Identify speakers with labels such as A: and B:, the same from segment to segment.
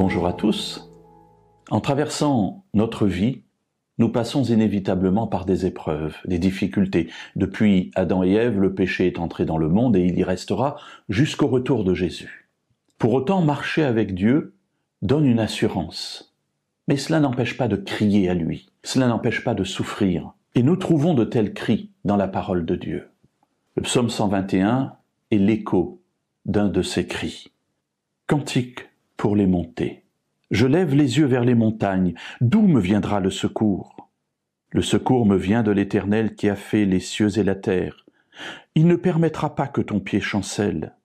A: Bonjour à tous. En traversant notre vie, nous passons inévitablement par des épreuves, des difficultés. Depuis Adam et Ève, le péché est entré dans le monde et il y restera jusqu'au retour de Jésus. Pour autant, marcher avec Dieu donne une assurance. Mais cela n'empêche pas de crier à lui, cela n'empêche pas de souffrir. Et nous trouvons de tels cris dans la parole de Dieu. Le psaume 121 est l'écho d'un de ces cris. Cantique les montées. Je lève les yeux vers les montagnes. D'où me viendra le secours? Le secours me vient de l'Éternel qui a fait les cieux et la terre. Il ne permettra pas que ton pied chancelle.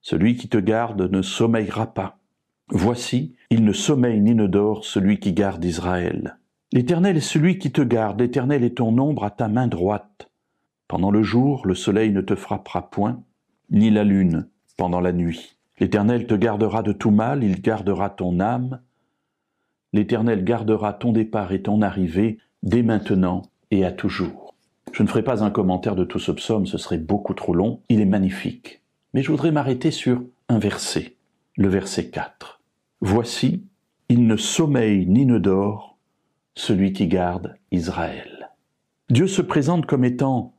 A: Celui qui te garde ne sommeillera pas. Voici, il ne sommeille ni ne dort celui qui garde Israël. L'Éternel est celui qui te garde, l'Éternel est ton ombre à ta main droite. Pendant le jour, le soleil ne te frappera point, ni la lune pendant la nuit. L'Éternel te gardera de tout mal, il gardera ton âme. L'Éternel gardera ton départ et ton arrivée dès maintenant et à toujours. Je ne ferai pas un commentaire de tout ce psaume, ce serait beaucoup trop long, il est magnifique. Mais je voudrais m'arrêter sur un verset, le verset 4. Voici, il ne sommeille ni ne dort celui qui garde Israël. Dieu se présente comme étant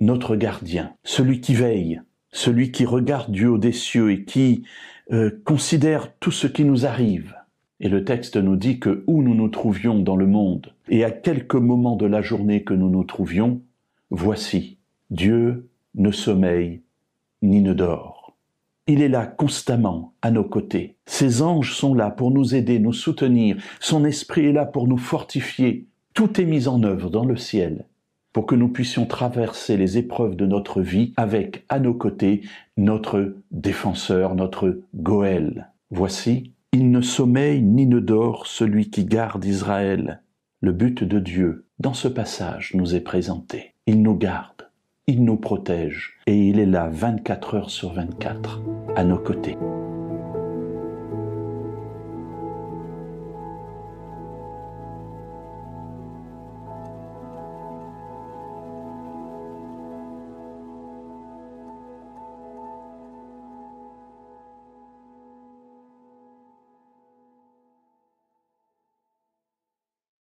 A: notre gardien, celui qui veille, celui qui regarde du haut des cieux et qui euh, considère tout ce qui nous arrive. Et le texte nous dit que où nous nous trouvions dans le monde et à quelques moments de la journée que nous nous trouvions, voici, Dieu ne sommeille ni ne dort. Il est là constamment à nos côtés. Ses anges sont là pour nous aider, nous soutenir. Son esprit est là pour nous fortifier. Tout est mis en œuvre dans le ciel pour que nous puissions traverser les épreuves de notre vie avec à nos côtés notre défenseur, notre Goël. Voici, il ne sommeille ni ne dort celui qui garde Israël. Le but de Dieu, dans ce passage, nous est présenté. Il nous garde, il nous protège, et il est là 24 heures sur 24, à nos côtés.